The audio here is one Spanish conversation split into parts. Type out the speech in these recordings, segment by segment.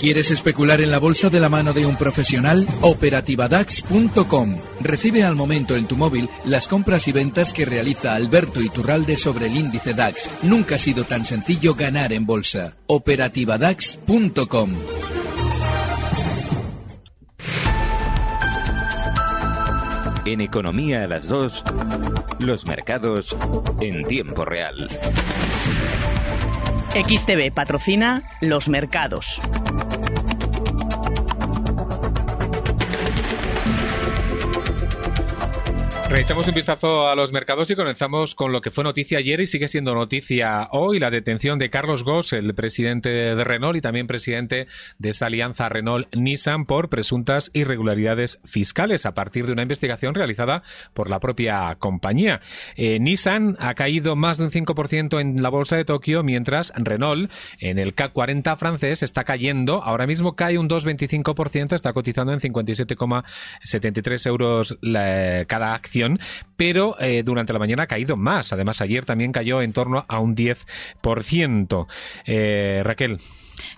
¿Quieres especular en la bolsa de la mano de un profesional? Operativadax.com. Recibe al momento en tu móvil las compras y ventas que realiza Alberto Iturralde sobre el índice DAX. Nunca ha sido tan sencillo ganar en bolsa. Operativadax.com. En Economía a las 2, los mercados en tiempo real. XTV patrocina los mercados. Echamos un vistazo a los mercados y comenzamos con lo que fue noticia ayer y sigue siendo noticia hoy, la detención de Carlos Goss, el presidente de Renault y también presidente de esa alianza Renault-Nissan por presuntas irregularidades fiscales a partir de una investigación realizada por la propia compañía. Eh, Nissan ha caído más de un 5% en la bolsa de Tokio, mientras Renault en el CAC 40 francés está cayendo, ahora mismo cae un 2,25%, está cotizando en 57,73 euros cada acción pero eh, durante la mañana ha caído más. Además, ayer también cayó en torno a un 10%. Eh, Raquel.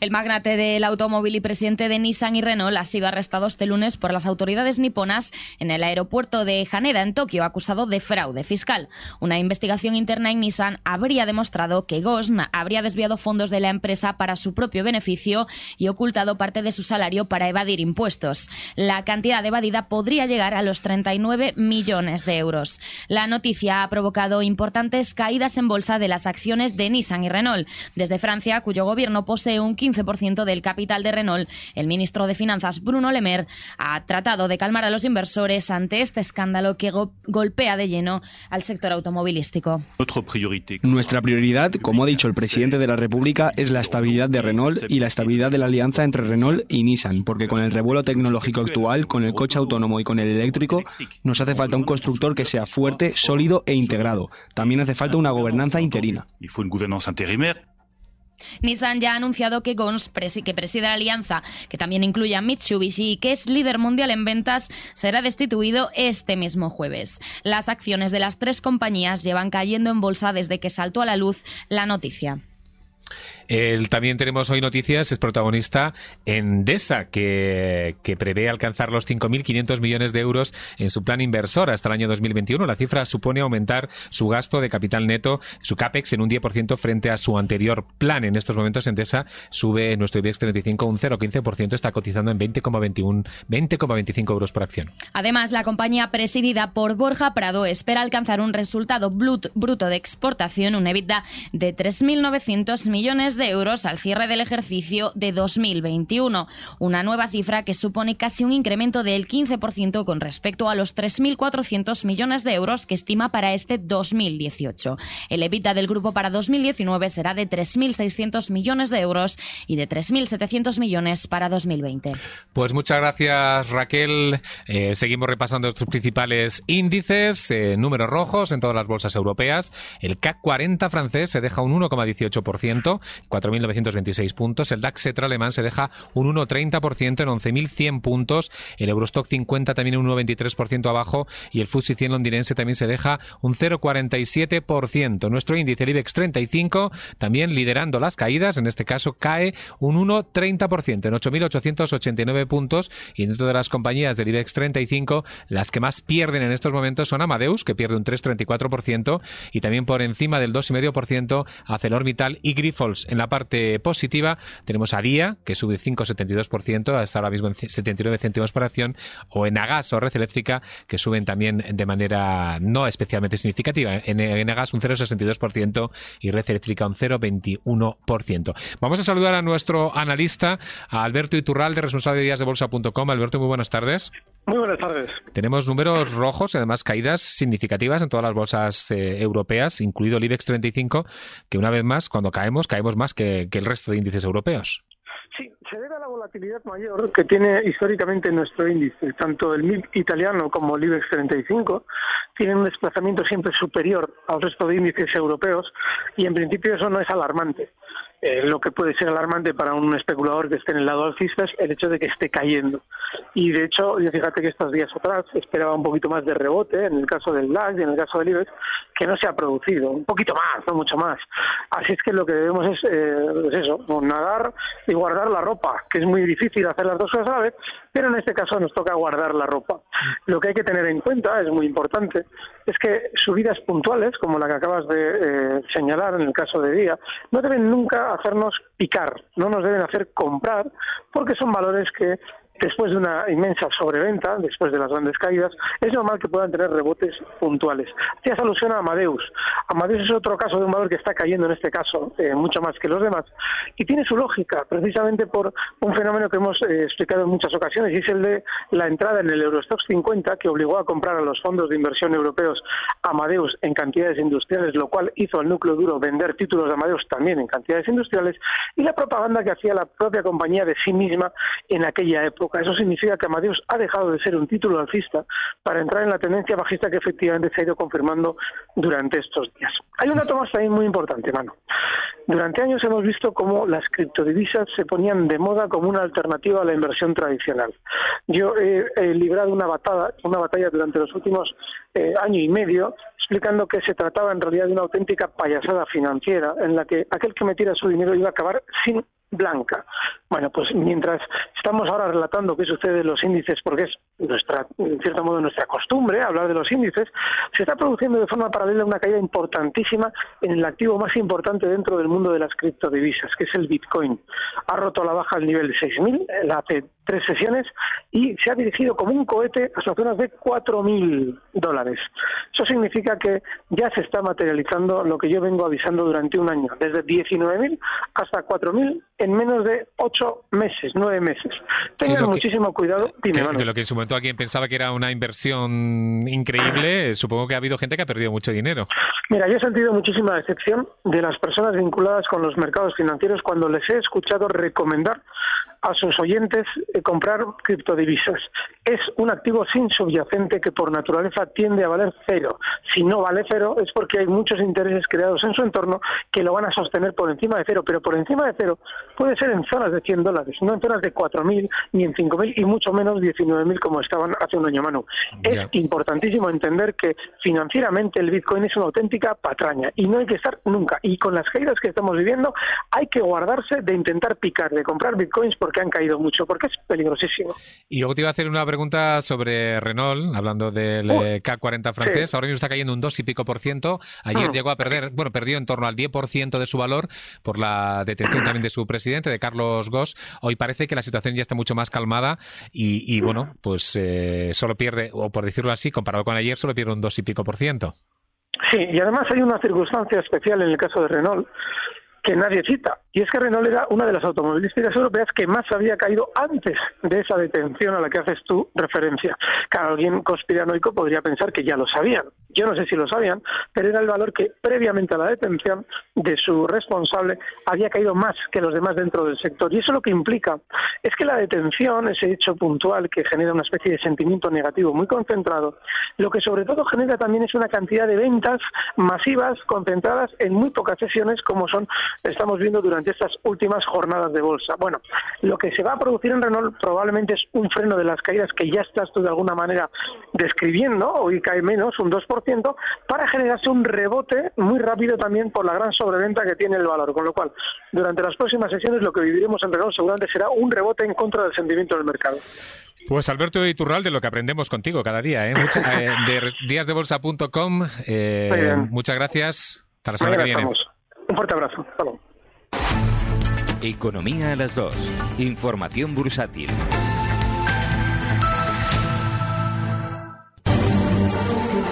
El magnate del automóvil y presidente de Nissan y Renault ha sido arrestado este lunes por las autoridades niponas en el aeropuerto de Haneda, en Tokio, acusado de fraude fiscal. Una investigación interna en Nissan habría demostrado que Gosn habría desviado fondos de la empresa para su propio beneficio y ocultado parte de su salario para evadir impuestos. La cantidad evadida podría llegar a los 39 millones de euros. La noticia ha provocado importantes caídas en bolsa de las acciones de Nissan y Renault. Desde Francia, cuyo gobierno posee un 15% del capital de Renault, el ministro de Finanzas Bruno Le Maire ha tratado de calmar a los inversores ante este escándalo que golpea de lleno al sector automovilístico. Nuestra prioridad, como ha dicho el presidente de la República, es la estabilidad de Renault y la estabilidad de la alianza entre Renault y Nissan, porque con el revuelo tecnológico actual, con el coche autónomo y con el eléctrico, nos hace falta un constructor que sea fuerte, sólido e integrado. También hace falta una gobernanza interina. Nissan ya ha anunciado que Gons, que preside la alianza, que también incluye a Mitsubishi y que es líder mundial en ventas, será destituido este mismo jueves. Las acciones de las tres compañías llevan cayendo en bolsa desde que saltó a la luz la noticia también tenemos hoy noticias, es protagonista Endesa, que, que prevé alcanzar los 5.500 millones de euros en su plan inversor hasta el año 2021. La cifra supone aumentar su gasto de capital neto, su CAPEX, en un 10% frente a su anterior plan. En estos momentos Endesa sube nuestro IBEX 35 un 0,15%, está cotizando en 20,21 20,25 euros por acción. Además, la compañía presidida por Borja Prado espera alcanzar un resultado bruto de exportación, un EBITDA de 3.900 millones de euros al cierre del ejercicio de 2021, una nueva cifra que supone casi un incremento del 15% con respecto a los 3.400 millones de euros que estima para este 2018. El EBITDA del grupo para 2019 será de 3.600 millones de euros y de 3.700 millones para 2020. Pues muchas gracias Raquel. Eh, seguimos repasando estos principales índices, eh, números rojos en todas las bolsas europeas. El CAC 40 francés se deja un 1,18%, 4.926 puntos. El DAX Etra alemán se deja un 1,30% en 11.100 puntos. El Eurostock 50 también un 1,23% abajo y el FTSE 100 londinense también se deja un 0,47%. Nuestro índice, el IBEX 35, también liderando las caídas, en este caso cae un 1,30% en 8.889 puntos y dentro de las compañías del IBEX 35, las que más pierden en estos momentos son Amadeus, que pierde un 3,34% y también por encima del 2,5% ArcelorMittal y Grifols. En la parte positiva tenemos a Día, que sube 5,72%, hasta ahora mismo en 79 céntimos por acción, o en Agas o Red Eléctrica, que suben también de manera no especialmente significativa. En, en Agas un 0,62% y Red Eléctrica un 0,21%. Vamos a saludar a nuestro analista, a Alberto Iturralde, responsable de díasdebolsa.com. Alberto, muy buenas tardes. Muy buenas tardes. Tenemos números rojos y además caídas significativas en todas las bolsas eh, europeas, incluido el IBEX 35, que una vez más, cuando caemos, caemos más que, el resto de índices europeos. Sí, se debe a la volatilidad mayor que tiene históricamente nuestro índice. Tanto el MIB italiano como el IBEX 35 tienen un desplazamiento siempre superior al resto de índices europeos y en principio eso no es alarmante. Eh, lo que puede ser alarmante para un especulador que esté en el lado alcista es el hecho de que esté cayendo. Y de hecho, yo fíjate que estos días atrás esperaba un poquito más de rebote en el caso del DAX y en el caso del IBEX, que no se ha producido. Un poquito más, no mucho más. Así es que lo que debemos es, eh, pues eso, nadar y guardar la ropa, que es muy difícil hacer las dos cosas a la vez, pero en este caso nos toca guardar la ropa. Lo que hay que tener en cuenta, es muy importante, es que subidas puntuales, como la que acabas de eh, señalar en el caso de día, no deben nunca hacernos picar, no nos deben hacer comprar, porque son valores que después de una inmensa sobreventa, después de las grandes caídas, es normal que puedan tener rebotes puntuales. Hacías alusión a Amadeus. Amadeus es otro caso de un valor que está cayendo en este caso, eh, mucho más que los demás, y tiene su lógica, precisamente por un fenómeno que hemos eh, explicado en muchas ocasiones, y es el de la entrada en el Eurostox 50, que obligó a comprar a los fondos de inversión europeos Amadeus en cantidades industriales, lo cual hizo al núcleo duro vender títulos de Amadeus también en cantidades industriales, y la propaganda que hacía la propia compañía de sí misma en aquella época. Eso significa que Amadeus ha dejado de ser un título alcista para entrar en la tendencia bajista que efectivamente se ha ido confirmando durante estos días. Hay una toma también muy importante, mano. Durante años hemos visto cómo las criptodivisas se ponían de moda como una alternativa a la inversión tradicional. Yo he, librado una batalla, una batalla durante los últimos eh, año y medio explicando que se trataba en realidad de una auténtica payasada financiera en la que aquel que metiera su dinero iba a acabar sin blanca. Bueno, pues mientras estamos ahora relatando qué sucede en los índices, porque es nuestra, en cierto modo, nuestra costumbre hablar de los índices, se está produciendo de forma paralela una caída importantísima en el activo más importante dentro del mundo de las criptodivisas, que es el Bitcoin. Ha roto la baja el nivel de 6.000, hace tres sesiones, y se ha dirigido como un cohete a zonas de 4.000 dólares. Eso significa que ya se está materializando lo que yo vengo avisando durante un año, desde 19.000 hasta 4.000 en menos de ocho meses, nueve meses. Tengan muchísimo cuidado. Dime, de, de, lo que en su momento alguien pensaba que era una inversión increíble, supongo que ha habido gente que ha perdido mucho dinero. Mira, yo he sentido muchísima decepción de las personas vinculadas con los mercados financieros cuando les he escuchado recomendar a sus oyentes comprar criptodivisas. Es un activo sin subyacente que por naturaleza tiende a valer cero. Si no vale cero es porque hay muchos intereses creados en su entorno que lo van a sostener por encima de cero, pero por encima de cero puede ser en zonas de 100 dólares, no en zonas de 4.000 ni en 5.000 y mucho menos 19.000 como estaban hace un año, Manu. Es importantísimo entender que financieramente el Bitcoin es una auténtica patraña y no hay que estar nunca. Y con las caídas que estamos viviendo hay que guardarse de intentar picar, de comprar Bitcoins por que han caído mucho, porque es peligrosísimo. Y luego te iba a hacer una pregunta sobre Renault, hablando del eh, K40 francés. Ahora mismo está cayendo un 2 y pico por ciento. Ayer ah. llegó a perder, bueno, perdió en torno al 10% de su valor por la detención también de su presidente, de Carlos Goss. Hoy parece que la situación ya está mucho más calmada y, bueno, pues eh, solo pierde, o por decirlo así, comparado con ayer, solo pierde un 2 y pico por ciento. Sí, y además hay una circunstancia especial en el caso de Renault que nadie cita. Y es que Renault era una de las automovilísticas europeas que más había caído antes de esa detención a la que haces tú referencia. Que alguien conspiranoico podría pensar que ya lo sabían. Yo no sé si lo sabían, pero era el valor que previamente a la detención de su responsable había caído más que los demás dentro del sector. Y eso lo que implica es que la detención, ese hecho puntual que genera una especie de sentimiento negativo muy concentrado, lo que sobre todo genera también es una cantidad de ventas masivas concentradas en muy pocas sesiones como son estamos viendo durante estas últimas jornadas de bolsa. Bueno, lo que se va a producir en Renault probablemente es un freno de las caídas que ya estás tú de alguna manera describiendo, hoy cae menos, un 2%, para generarse un rebote muy rápido también por la gran sobreventa que tiene el valor. Con lo cual, durante las próximas sesiones lo que viviremos en Renault seguramente será un rebote en contra del sentimiento del mercado. Pues Alberto Iturral, de lo que aprendemos contigo cada día, ¿eh? eh de díasdebolsa.com. Eh, muchas gracias. Hasta la semana que viene. Un fuerte abrazo. Economía a las dos. Información bursátil.